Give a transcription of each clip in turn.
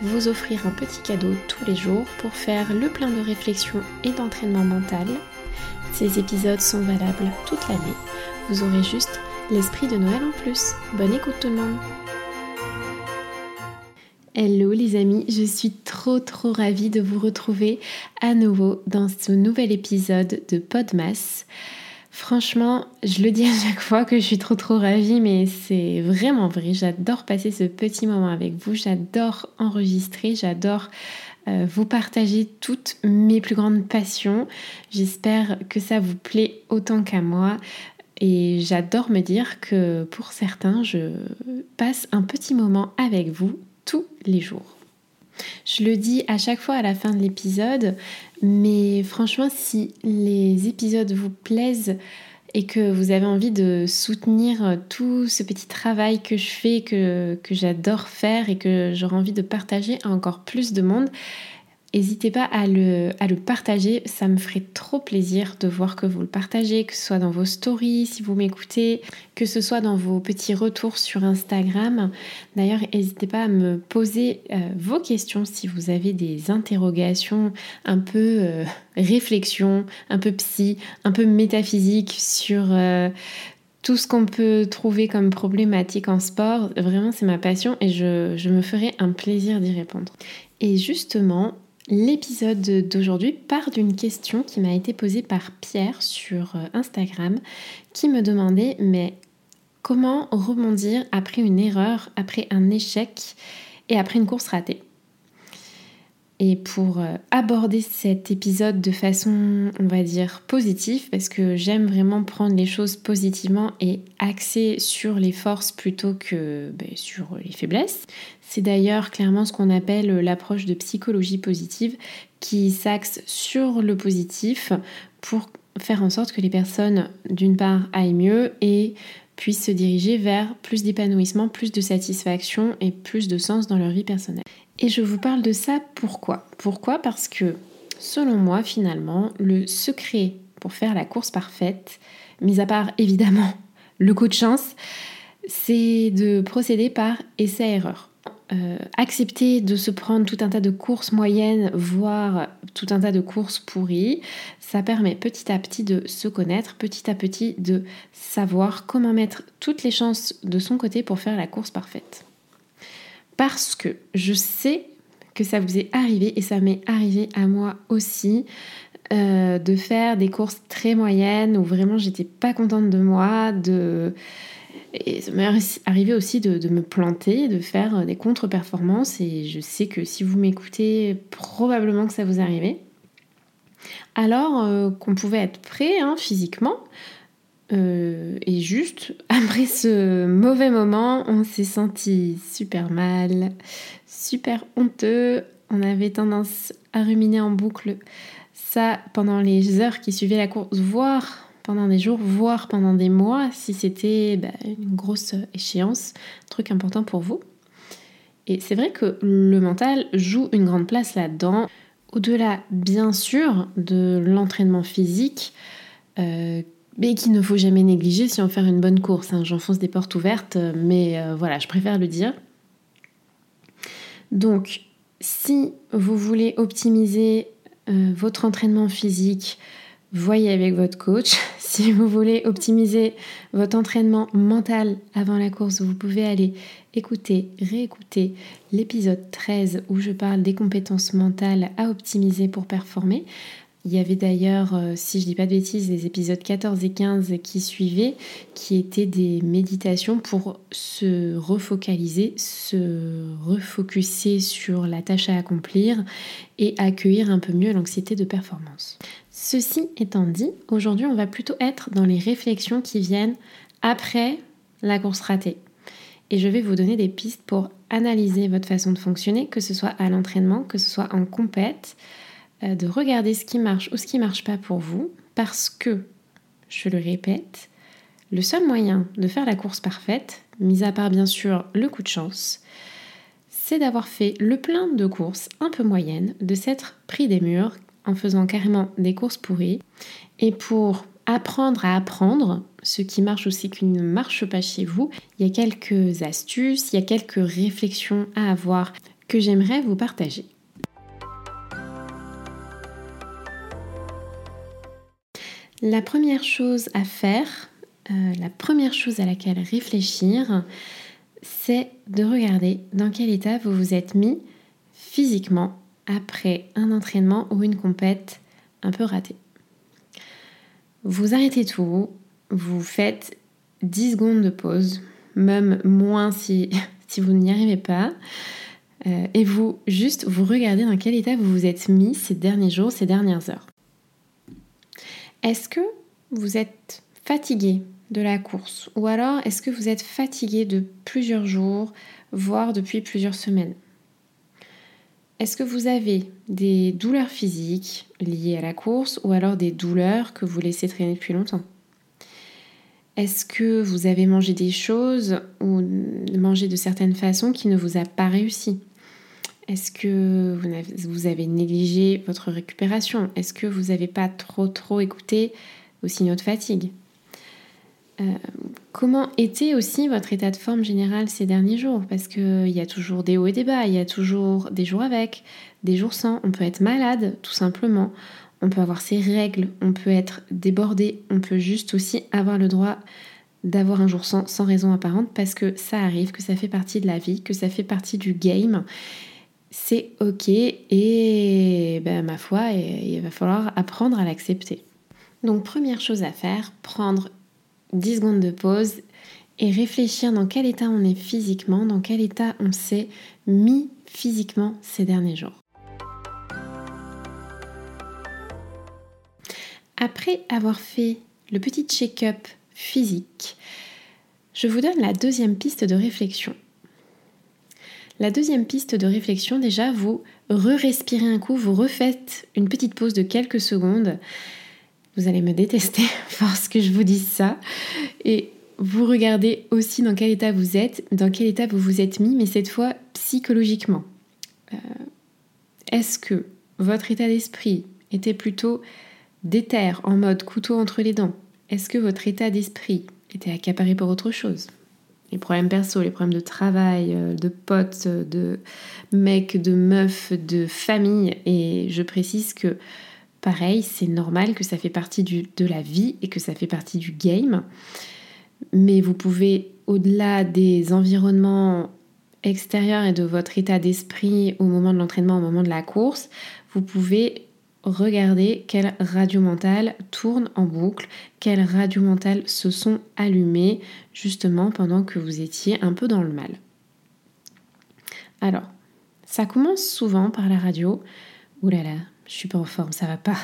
vous offrir un petit cadeau tous les jours pour faire le plein de réflexion et d'entraînement mental. Ces épisodes sont valables toute l'année. Vous aurez juste l'esprit de Noël en plus. Bonne écoute tout le monde. Hello les amis, je suis trop trop ravie de vous retrouver à nouveau dans ce nouvel épisode de Podmas. Franchement, je le dis à chaque fois que je suis trop trop ravie, mais c'est vraiment vrai. J'adore passer ce petit moment avec vous, j'adore enregistrer, j'adore euh, vous partager toutes mes plus grandes passions. J'espère que ça vous plaît autant qu'à moi. Et j'adore me dire que pour certains, je passe un petit moment avec vous tous les jours. Je le dis à chaque fois à la fin de l'épisode, mais franchement, si les épisodes vous plaisent et que vous avez envie de soutenir tout ce petit travail que je fais, que, que j'adore faire et que j'aurais envie de partager à encore plus de monde, N'hésitez pas à le, partager, ça me ferait trop plaisir de voir que vous le partagez, que ce soit dans vos stories si vous m'écoutez, que ce soit dans vos petits retours sur Instagram. D'ailleurs, n'hésitez pas à me poser euh, vos questions si vous avez des interrogations un peu euh, réflexion, un peu psy, un peu métaphysique sur... Euh, tout ce qu'on peut trouver comme problématique en sport, vraiment c'est ma passion et je, je me ferai un plaisir d'y répondre. Et justement, L'épisode d'aujourd'hui part d'une question qui m'a été posée par Pierre sur euh, Instagram qui me demandait mais comment rebondir après une erreur, après un échec et après une course ratée? Et pour euh, aborder cet épisode de façon, on va dire, positive, parce que j'aime vraiment prendre les choses positivement et axer sur les forces plutôt que ben, sur les faiblesses. C'est d'ailleurs clairement ce qu'on appelle l'approche de psychologie positive, qui s'axe sur le positif pour faire en sorte que les personnes, d'une part, aillent mieux et puissent se diriger vers plus d'épanouissement, plus de satisfaction et plus de sens dans leur vie personnelle. Et je vous parle de ça pourquoi? Pourquoi? Parce que selon moi finalement, le secret pour faire la course parfaite, mis à part évidemment le coup de chance, c'est de procéder par essai-erreur. Euh, accepter de se prendre tout un tas de courses moyennes, voire tout un tas de courses pourries, ça permet petit à petit de se connaître, petit à petit de savoir comment mettre toutes les chances de son côté pour faire la course parfaite parce que je sais que ça vous est arrivé et ça m'est arrivé à moi aussi euh, de faire des courses très moyennes où vraiment j'étais pas contente de moi, de et ça m'est arrivé aussi de, me planter, de faire des contre-performances et je sais que si vous m'écoutez, probablement que ça vous arrivait. Alors euh, qu'on pouvait être prêt hein, physiquement, euh, et juste, après ce mauvais moment, on s'est senti super mal, super honteux. On avait tendance à ruminer en boucle ça pendant les heures qui suivaient la course, voire pendant des jours, voire pendant des mois, si c'était bah, une grosse échéance, truc important pour vous. Et c'est vrai que le mental joue une grande place là-dedans. Au-delà, bien sûr, de l'entraînement physique, euh, mais qu'il ne faut jamais négliger si on faire une bonne course. Hein. J'enfonce des portes ouvertes, mais euh, voilà, je préfère le dire. Donc, si vous voulez optimiser euh, votre entraînement physique, voyez avec votre coach. Si vous voulez optimiser votre entraînement mental avant la course, vous pouvez aller écouter, réécouter l'épisode 13 où je parle des compétences mentales à optimiser pour performer. Il y avait d'ailleurs, euh, si je dis pas de bêtises, les épisodes 14 et 15 qui suivaient, qui étaient des méditations pour se refocaliser, se refocuser sur la tâche à accomplir et accueillir un peu mieux l'anxiété de performance. Ceci étant dit, aujourd'hui on va plutôt être dans les réflexions qui viennent après la course ratée. et je vais vous donner des pistes pour analyser votre façon de fonctionner, que ce soit à l'entraînement, que ce soit en compète, de regarder ce qui marche ou ce qui ne marche pas pour vous, parce que, je le répète, le seul moyen de faire la course parfaite, mis à part bien sûr le coup de chance, c'est d'avoir fait le plein de courses un peu moyennes, de s'être pris des murs en faisant carrément des courses pourries. Et pour apprendre à apprendre, ce qui marche aussi qui ne marche pas chez vous, il y a quelques astuces, il y a quelques réflexions à avoir que j'aimerais vous partager. La première chose à faire, euh, la première chose à laquelle réfléchir, c'est de regarder dans quel état vous vous êtes mis physiquement après un entraînement ou une compète un peu ratée. Vous arrêtez tout, vous faites 10 secondes de pause, même moins si, vous n'y arrivez pas. Euh, et vous, juste, vous regardez dans quel état vous vous êtes mis ces derniers jours, ces dernières heures. Est-ce que vous êtes fatigué de la course Ou alors est-ce que vous êtes fatigué de plusieurs jours, voire depuis plusieurs semaines? Est-ce que vous avez des douleurs physiques liées à la course ou alors des douleurs que vous laissez traîner depuis longtemps? Est-ce que vous avez mangé des choses ou mangé de certaines façons qui ne vous a pas réussi? Est-ce que vous avez négligé votre récupération? Est-ce que vous n'avez pas trop trop écouté vos signaux de fatigue? Euh, comment était aussi votre état de forme général ces derniers jours? Parce qu'il y a toujours des hauts et des bas, il y a toujours des jours avec, des jours sans. On peut être malade, tout simplement. On peut avoir ses règles, on peut être débordé, on peut juste aussi avoir le droit d'avoir un jour sans, sans raison apparente parce que ça arrive, que ça fait partie de la vie, que ça fait partie du game. C'est ok et ben, ma foi, il va falloir apprendre à l'accepter. Donc première chose à faire, prendre 10 secondes de pause et réfléchir dans quel état on est physiquement, dans quel état on s'est mis physiquement ces derniers jours. Après avoir fait le petit check-up physique, je vous donne la deuxième piste de réflexion. La deuxième piste de réflexion, déjà, vous re-respirez un coup, vous refaites une petite pause de quelques secondes vous allez me détester parce que je vous dise ça. Et vous regardez aussi dans quel état vous êtes, dans quel état vous vous êtes mis, mais cette fois psychologiquement. Euh, est-ce que votre état d'esprit était plutôt déter, en mode couteau entre les dents? Est-ce que votre état d'esprit était accaparé par autre chose? Les problèmes perso, les problèmes de travail, euh, de potes, de mecs, de meufs, de famille. Et je précise que Pareil, c'est normal que ça fait partie de la vie et que ça fait partie du game. Mais vous pouvez, au-delà des environnements extérieurs et de votre état d'esprit au moment de l'entraînement, au moment de la course, vous pouvez regarder quelles radio mentales tournent en boucle, quelles radio mentales se sont allumées justement pendant que vous étiez un peu dans le mal. Alors, ça commence souvent par la radio. Ouh là là, je suis pas en forme, ça va pas.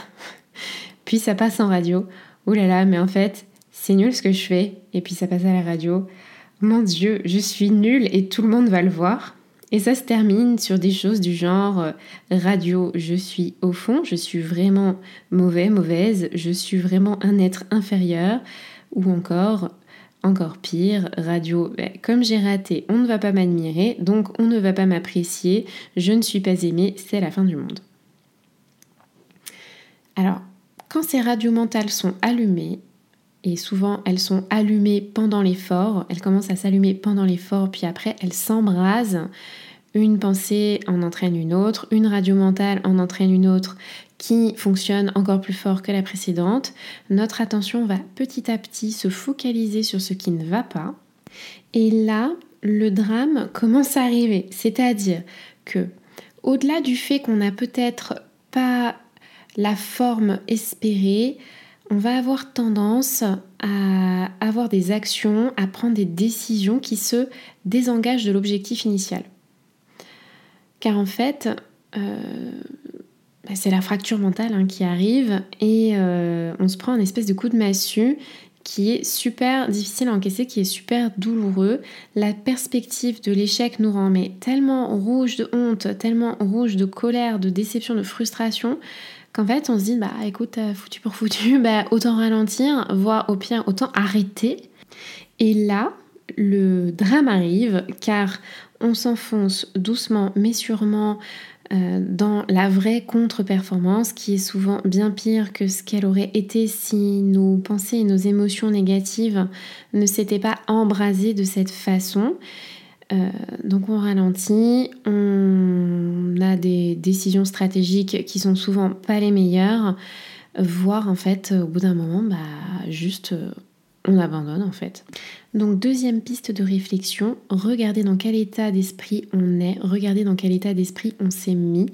puis ça passe en radio, oh là là, mais en fait, c'est nul ce que je fais. Et puis ça passe à la radio, mon Dieu, je suis nulle et tout le monde va le voir. Et ça se termine sur des choses du genre euh, radio, je suis au fond, je suis vraiment mauvais, mauvaise, je suis vraiment un être inférieur, ou encore, encore pire, radio, ben, comme j'ai raté, on ne va pas m'admirer, donc on ne va pas m'apprécier, je ne suis pas aimée, c'est la fin du monde. Alors, quand ces radios mentales sont allumées, et souvent elles sont allumées pendant l'effort, elles commencent à s'allumer pendant l'effort, puis après elles s'embrasent, une pensée en entraîne une autre, une radio mentale en entraîne une autre qui fonctionne encore plus fort que la précédente, notre attention va petit à petit se focaliser sur ce qui ne va pas. Et là, le drame commence à arriver. C'est-à-dire que, au-delà du fait qu'on n'a peut-être pas la forme espérée, on va avoir tendance à avoir des actions, à prendre des décisions qui se désengagent de l'objectif initial. Car en fait, euh, bah, c'est la fracture mentale hein, qui arrive et euh, on se prend un espèce de coup de massue qui est super difficile à encaisser, qui est super douloureux. La perspective de l'échec nous rend tellement rouge de honte, tellement rouge de colère, de déception, de frustration qu'en fait on se dit bah écoute foutu pour foutu, bah autant ralentir, voire au pire autant arrêter. Et là, le drame arrive car on s'enfonce doucement mais sûrement euh, dans la vraie contre-performance qui est souvent bien pire que ce qu'elle aurait été si nos pensées et nos émotions négatives ne s'étaient pas embrasées de cette façon. Euh, donc on ralentit, on a des décisions stratégiques qui sont souvent pas les meilleures, voire en fait au bout d'un moment bah juste euh, on abandonne en fait. Donc deuxième piste de réflexion, regardez dans quel état d'esprit on est, regardez dans quel état d'esprit on s'est mis,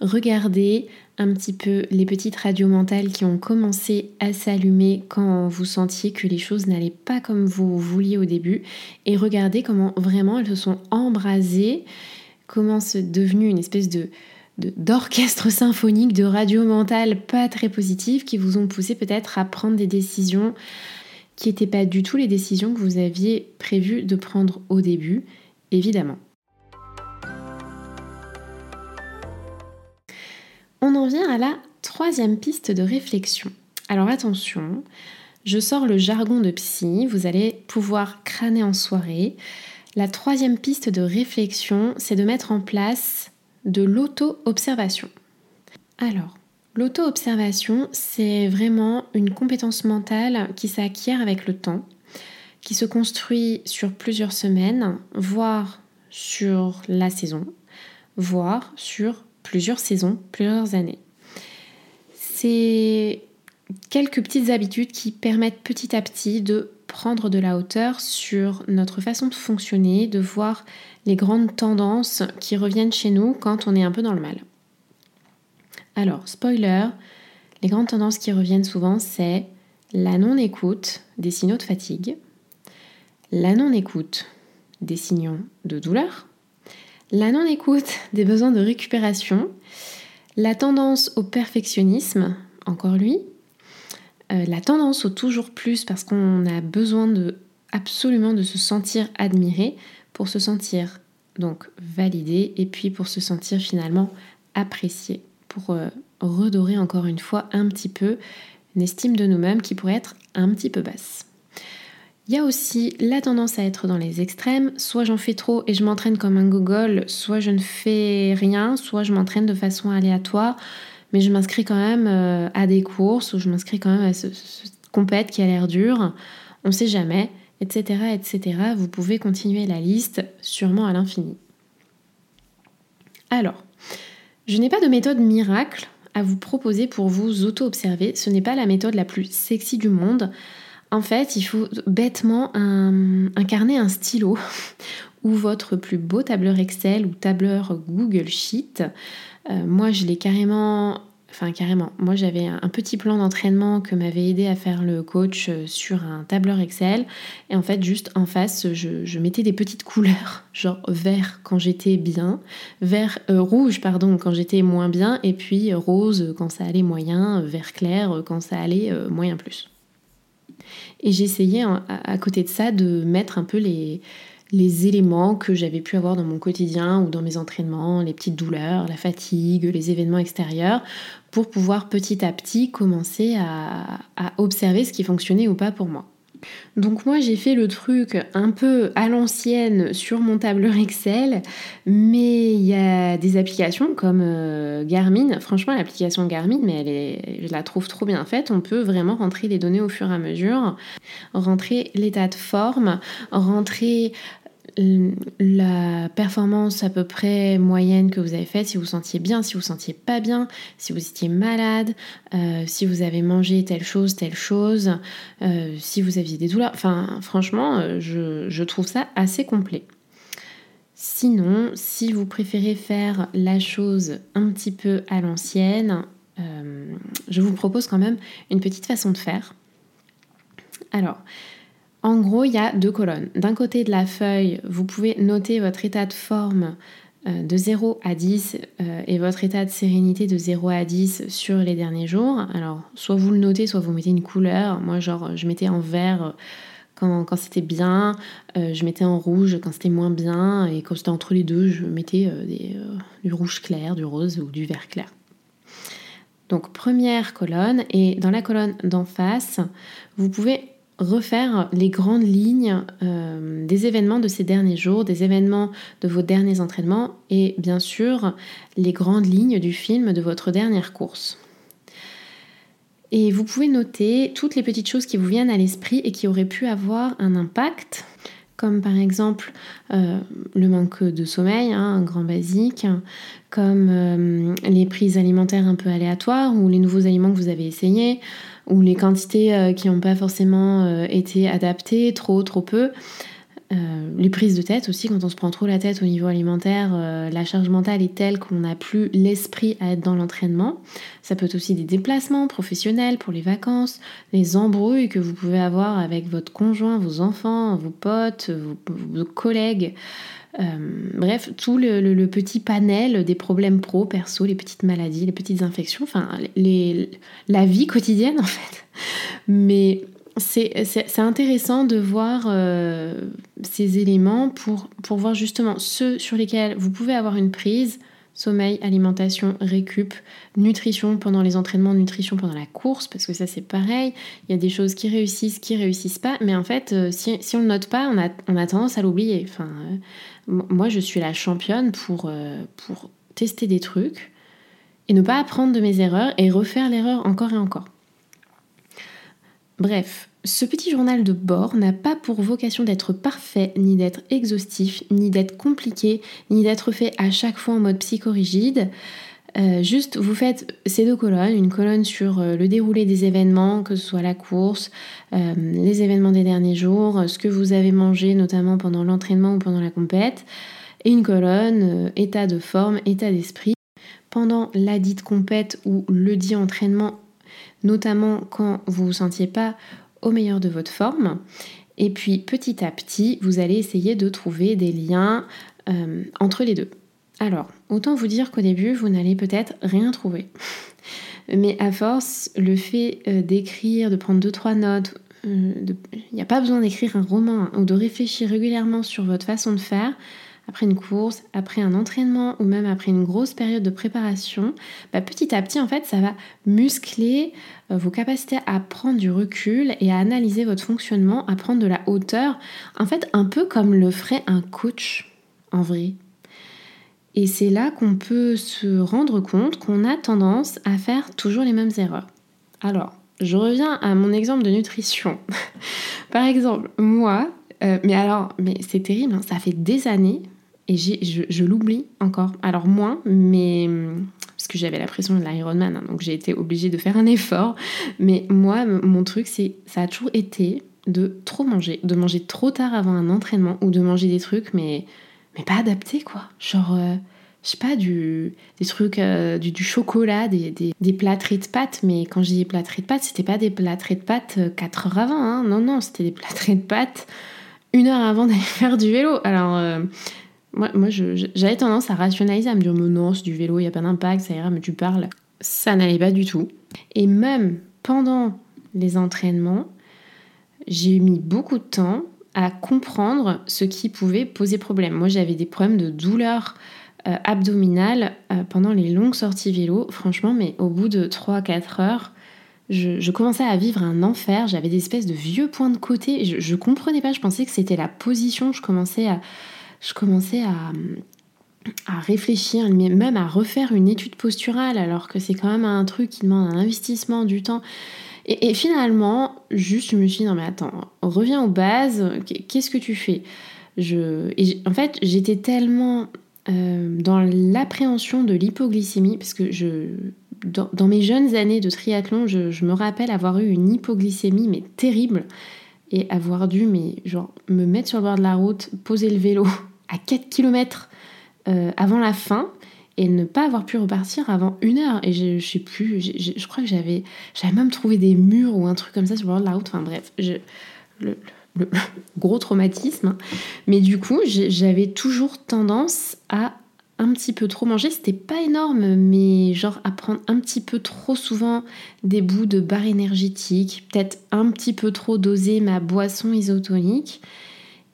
regardez un petit peu les petites radios mentales qui ont commencé à s'allumer quand vous sentiez que les choses n'allaient pas comme vous vouliez au début et regardez comment vraiment elles se sont embrasées, comment c'est devenu une espèce de d'orchestre symphonique, de radio mentale pas très positive qui vous ont poussé peut-être à prendre des décisions qui n'étaient pas du tout les décisions que vous aviez prévu de prendre au début, évidemment. On en vient à la troisième piste de réflexion. Alors attention, je sors le jargon de psy, vous allez pouvoir crâner en soirée. La troisième piste de réflexion, c'est de mettre en place de l'auto-observation. Alors, L'auto-observation, c'est vraiment une compétence mentale qui s'acquiert avec le temps, qui se construit sur plusieurs semaines, voire sur la saison, voire sur plusieurs saisons, plusieurs années. C'est quelques petites habitudes qui permettent petit à petit de prendre de la hauteur sur notre façon de fonctionner, de voir les grandes tendances qui reviennent chez nous quand on est un peu dans le mal. Alors, spoiler, les grandes tendances qui reviennent souvent, c'est la non-écoute des signaux de fatigue, la non-écoute des signaux de douleur, la non-écoute des besoins de récupération, la tendance au perfectionnisme, encore lui, euh, la tendance au toujours plus parce qu'on a besoin absolument de se sentir admiré pour se sentir donc validé et puis pour se sentir finalement apprécié pour euh, redorer encore une fois un petit peu une estime de nous-mêmes qui pourrait être un petit peu basse. Il y a aussi la tendance à être dans les extrêmes, soit j'en fais trop et je m'entraîne comme un gogol, soit je ne fais rien, soit je m'entraîne de façon aléatoire, mais je m'inscris quand même euh, à des courses ou je m'inscris quand même à ce, compète qui a l'air dur, on ne sait jamais, etc., etc. Vous pouvez continuer la liste sûrement à l'infini. Alors, je n'ai pas de méthode miracle à vous proposer pour vous auto-observer. Ce n'est pas la méthode la plus sexy du monde. En fait, il faut bêtement incarner un stylo ou votre plus beau tableur Excel ou tableur Google Sheet. Euh, moi, je l'ai carrément Enfin, carrément. Moi, j'avais un petit plan d'entraînement que m'avait aidé à faire le coach euh, sur un tableur Excel. Et en fait, juste en face, je, mettais des petites couleurs, genre vert quand j'étais bien, vert euh, rouge, pardon, quand j'étais moins bien, et puis rose quand ça allait moyen, vert clair quand ça allait moyen plus. Et j'essayais à côté de ça de mettre un peu les, les éléments que j'avais pu avoir dans mon quotidien ou dans mes entraînements, les petites douleurs, la fatigue, les événements extérieurs, pour pouvoir petit à petit commencer à, observer ce qui fonctionnait ou pas pour moi. Donc moi j'ai fait le truc un peu à l'ancienne sur mon tableur Excel, mais il y a des applications comme euh, Garmin. Franchement l'application Garmin, mais elle est, je la trouve trop bien faite. On peut vraiment rentrer les données au fur et à mesure, rentrer l'état de forme, rentrer la performance à peu près moyenne que vous avez faite, si vous sentiez bien, si vous sentiez pas bien, si vous étiez malade, euh, si vous avez mangé telle chose, telle chose, euh, si vous aviez des douleurs. Enfin, franchement, euh, je, trouve ça assez complet. Sinon, si vous préférez faire la chose un petit peu à l'ancienne, je vous propose quand même une petite façon de faire. Alors, en gros, il y a deux colonnes. D'un côté de la feuille, vous pouvez noter votre état de forme de 0 à 10 et votre état de sérénité de 0 à 10 sur les derniers jours. Alors, soit vous le notez, soit vous mettez une couleur. Moi, genre, je mettais en vert quand, c'était bien, je mettais en rouge quand c'était moins bien, et quand c'était entre les deux, je mettais du rouge clair, du rose ou du vert clair. Donc première colonne et dans la colonne d'en face, vous pouvez refaire les grandes lignes euh, des événements de ces derniers jours, des événements de vos derniers entraînements et bien sûr les grandes lignes du film de votre dernière course. Et vous pouvez noter toutes les petites choses qui vous viennent à l'esprit et qui auraient pu avoir un impact comme par exemple euh, le manque de sommeil, hein, un grand basique, comme euh, les prises alimentaires un peu aléatoires ou les nouveaux aliments que vous avez essayés, ou les quantités euh, qui n'ont pas forcément été adaptées, trop, trop peu. Euh, les prises de tête aussi, quand on se prend trop la tête au niveau alimentaire, euh, la charge mentale est telle qu'on n'a plus l'esprit à être dans l'entraînement. Ça peut être aussi des déplacements professionnels pour les vacances, les embrouilles que vous pouvez avoir avec votre conjoint, vos enfants, vos potes, vos, collègues. Euh, bref, tout le, petit panel des problèmes pro, perso, les petites maladies, les petites infections, enfin la vie quotidienne en fait. Mais c'est intéressant de voir euh, ces éléments pour, pour voir justement ceux sur lesquels vous pouvez avoir une prise, sommeil, alimentation, récup, nutrition pendant les entraînements, nutrition pendant la course, parce que ça c'est pareil, il y a des choses qui réussissent, qui réussissent pas, mais en fait euh, si, si, on ne note pas, on a, on a tendance à l'oublier. Enfin, euh, moi je suis la championne pour, pour tester des trucs et ne pas apprendre de mes erreurs et refaire l'erreur encore et encore. Bref, ce petit journal de bord n'a pas pour vocation d'être parfait, ni d'être exhaustif, ni d'être compliqué, ni d'être fait à chaque fois en mode psychorigide. Euh, juste, vous faites ces deux colonnes, une colonne sur euh, le déroulé des événements, que ce soit la course, euh, les événements des derniers jours, ce que vous avez mangé notamment pendant l'entraînement ou pendant la compète, et une colonne état de forme, état d'esprit. Pendant la dite compète ou le dit entraînement notamment quand vous ne vous sentiez pas au meilleur de votre forme. Et puis petit à petit, vous allez essayer de trouver des liens euh, entre les deux. Alors, autant vous dire qu'au début, vous n'allez peut-être rien trouver. Mais à force, le fait euh, d'écrire, de prendre deux, trois notes, euh, il n'y a pas besoin d'écrire un roman hein, ou de réfléchir régulièrement sur votre façon de faire, après une course, après un entraînement ou même après une grosse période de préparation, bah, petit à petit en fait ça va muscler euh, vos capacités à prendre du recul et à analyser votre fonctionnement, à prendre de la hauteur, en fait un peu comme le ferait un coach en vrai. Et c'est là qu'on peut se rendre compte qu'on a tendance à faire toujours les mêmes erreurs. Alors, je reviens à mon exemple de nutrition. Par exemple, moi, euh, mais alors, mais c'est terrible, hein, ça fait des années et je, l'oublie encore. Alors moins, mais parce que j'avais la pression de l'Ironman, hein, donc j'ai été obligée de faire un effort. Mais moi, mon truc, c'est ça a toujours été de trop manger, de manger trop tard avant un entraînement ou de manger des trucs, mais, mais pas adaptés quoi. Genre, euh, je sais pas, du, des trucs, euh, du, chocolat, des, des, des de pâtes, mais quand je dis plâtrés de pâtes, c'était pas des plâtrés de pâtes 4 euh, heures avant, hein. non, non, c'était des plâtrés de pâtes une heure avant d'aller faire du vélo. Alors, moi, moi j'avais tendance à rationaliser, à me dire, mais non, c'est du vélo, il n'y a pas d'impact, ça ira, mais tu parles. Ça n'allait pas du tout. Et même pendant les entraînements, j'ai mis beaucoup de temps à comprendre ce qui pouvait poser problème. Moi, j'avais des problèmes de douleur euh, abdominale euh, pendant les longues sorties vélo. Franchement, mais au bout de 3-4 heures, je, commençais à vivre un enfer. J'avais des espèces de vieux points de côté. Je, je comprenais pas. Je pensais que c'était la position. Je commençais à, je commençais à, à réfléchir, même à refaire une étude posturale, alors que c'est quand même un truc qui demande un investissement, du temps. Et, finalement, juste, je me suis dit, non mais attends, reviens aux bases, qu'est-ce que tu fais? Je, En fait, j'étais tellement euh, dans l'appréhension de l'hypoglycémie, parce que je, dans, mes jeunes années de triathlon, je, je, me rappelle avoir eu une hypoglycémie, mais terrible, et avoir dû mais, genre, me mettre sur le bord de la route, poser le vélo à 4 km euh, avant la fin et ne pas avoir pu repartir avant une heure. Et je, sais plus, je, crois que j'avais, même trouvé des murs ou un truc comme ça sur le bord de la route. Enfin bref, le, gros traumatisme. Mais du coup, j'avais toujours tendance à un petit peu trop mangé. C'était pas énorme, mais genre à prendre un petit peu trop souvent des bouts de barres énergétiques, peut-être un petit peu trop doser ma boisson isotonique.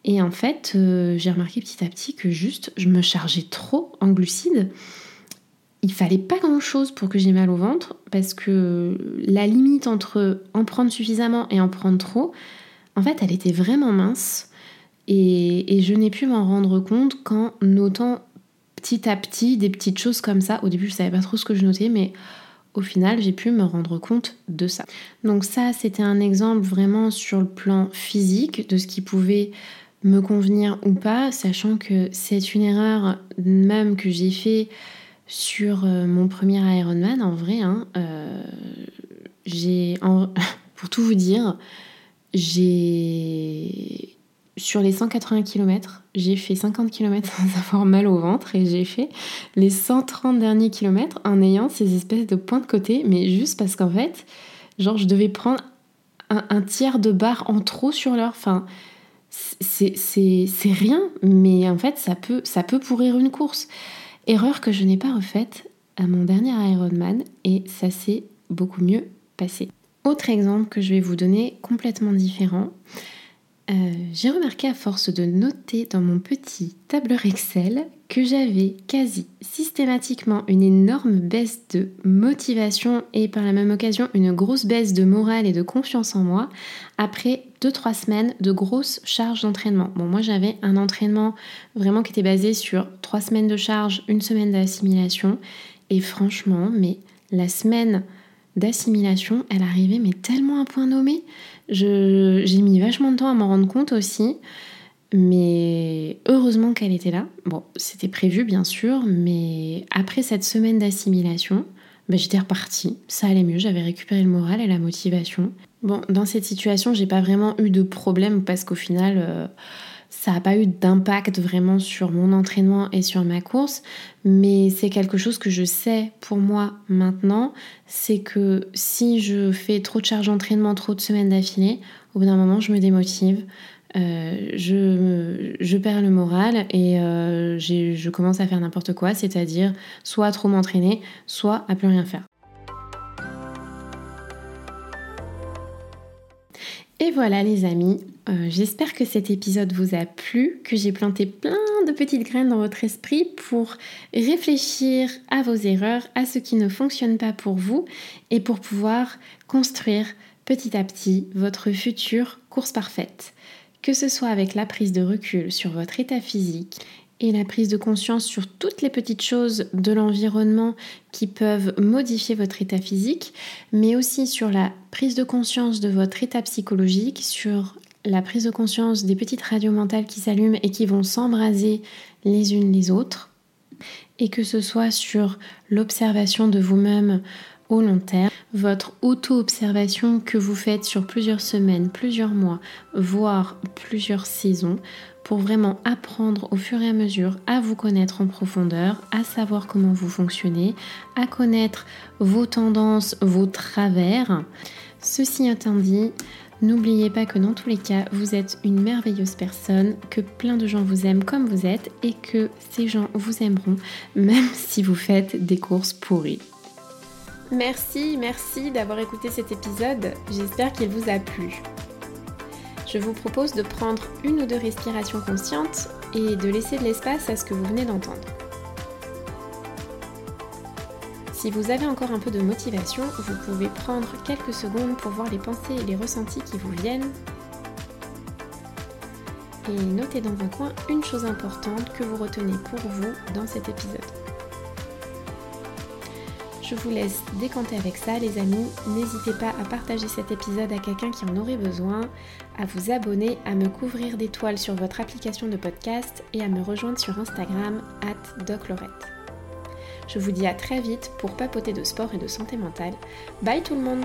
Et en fait, euh, j'ai remarqué petit à petit que juste je me chargeais trop en glucides. Il fallait pas grand chose pour que j'ai mal au ventre parce que la limite entre en prendre suffisamment et en prendre trop, en fait, elle était vraiment mince. Et, je n'ai pu m'en rendre compte qu'en notant petit à petit des petites choses comme ça. Au début, je savais pas trop ce que je notais, mais au final, j'ai pu me rendre compte de ça. Donc ça, c'était un exemple vraiment sur le plan physique de ce qui pouvait me convenir ou pas, sachant que c'est une erreur même que j'ai fait sur euh, mon premier Ironman. En vrai, hein, euh, pour tout vous dire, j'ai sur les 180 km, j'ai fait 50 km sans avoir mal au ventre et j'ai fait les 130 derniers kilomètres en ayant ces espèces de points de côté, mais juste parce qu'en fait, genre, je devais prendre un, tiers de barre en trop sur l'heure. Enfin, c'est rien, mais en fait, ça peut, ça peut pourrir une course. Erreur que je n'ai pas refaite à mon dernier Ironman et ça s'est beaucoup mieux passé. Autre exemple que je vais vous donner complètement différent. Euh, j'ai remarqué à force de noter dans mon petit tableur Excel que j'avais quasi systématiquement une énorme baisse de motivation et par la même occasion une grosse baisse de morale et de confiance en moi après 2-3 semaines de grosses charges d'entraînement. Bon, moi j'avais un entraînement vraiment qui était basé sur 3 semaines de charge, une semaine d'assimilation et franchement, mais la semaine d'assimilation, elle arrivait mais tellement à point nommé. J'ai mis vachement de temps à m'en rendre compte aussi, mais heureusement qu'elle était là. Bon, c'était prévu bien sûr, mais après cette semaine d'assimilation, bah, j'étais repartie, ça allait mieux, j'avais récupéré le moral et la motivation. Bon, dans cette situation, j'ai pas vraiment eu de problème parce qu'au final, euh, ça n'a pas eu d'impact vraiment sur mon entraînement et sur ma course, mais c'est quelque chose que je sais pour moi maintenant, c'est que si je fais trop de charges d'entraînement, trop de semaines d'affilée, au bout d'un moment, je me démotive. Euh, je, perds le moral et euh, je commence à faire n'importe quoi, c'est-à-dire soit trop m'entraîner, soit à plus rien faire. Et voilà les amis, euh, j'espère que cet épisode vous a plu, que j'ai planté plein de petites graines dans votre esprit pour réfléchir à vos erreurs, à ce qui ne fonctionne pas pour vous et pour pouvoir construire petit à petit votre future course parfaite. Que ce soit avec la prise de recul sur votre état physique et la prise de conscience sur toutes les petites choses de l'environnement qui peuvent modifier votre état physique, mais aussi sur la prise de conscience de votre état psychologique, sur la prise de conscience des petites radios mentales qui s'allument et qui vont s'embraser les unes les autres, et que ce soit sur l'observation de vous-même au long terme, votre auto-observation que vous faites sur plusieurs semaines, plusieurs mois, voire plusieurs saisons, pour vraiment apprendre au fur et à mesure à vous connaître en profondeur, à savoir comment vous fonctionnez, à connaître vos tendances, vos travers. Ceci étant dit, N'oubliez pas que dans tous les cas, vous êtes une merveilleuse personne, que plein de gens vous aiment comme vous êtes et que ces gens vous aimeront même si vous faites des courses pourries. Merci, merci d'avoir écouté cet épisode. J'espère qu'il vous a plu. Je vous propose de prendre une ou deux respirations conscientes et de laisser de l'espace à ce que vous venez d'entendre. Si vous avez encore un peu de motivation, vous pouvez prendre quelques secondes pour voir les pensées et les ressentis qui vous viennent. Et notez dans un coin une chose importante que vous retenez pour vous dans cet épisode. Je vous laisse décanter avec ça les amis. N'hésitez pas à partager cet épisode à quelqu'un qui en aurait besoin, à vous abonner, à me couvrir d'étoiles sur votre application de podcast et à me rejoindre sur Instagram at doclorette. Je vous dis à très vite pour papoter de sport et de santé mentale. Bye tout le monde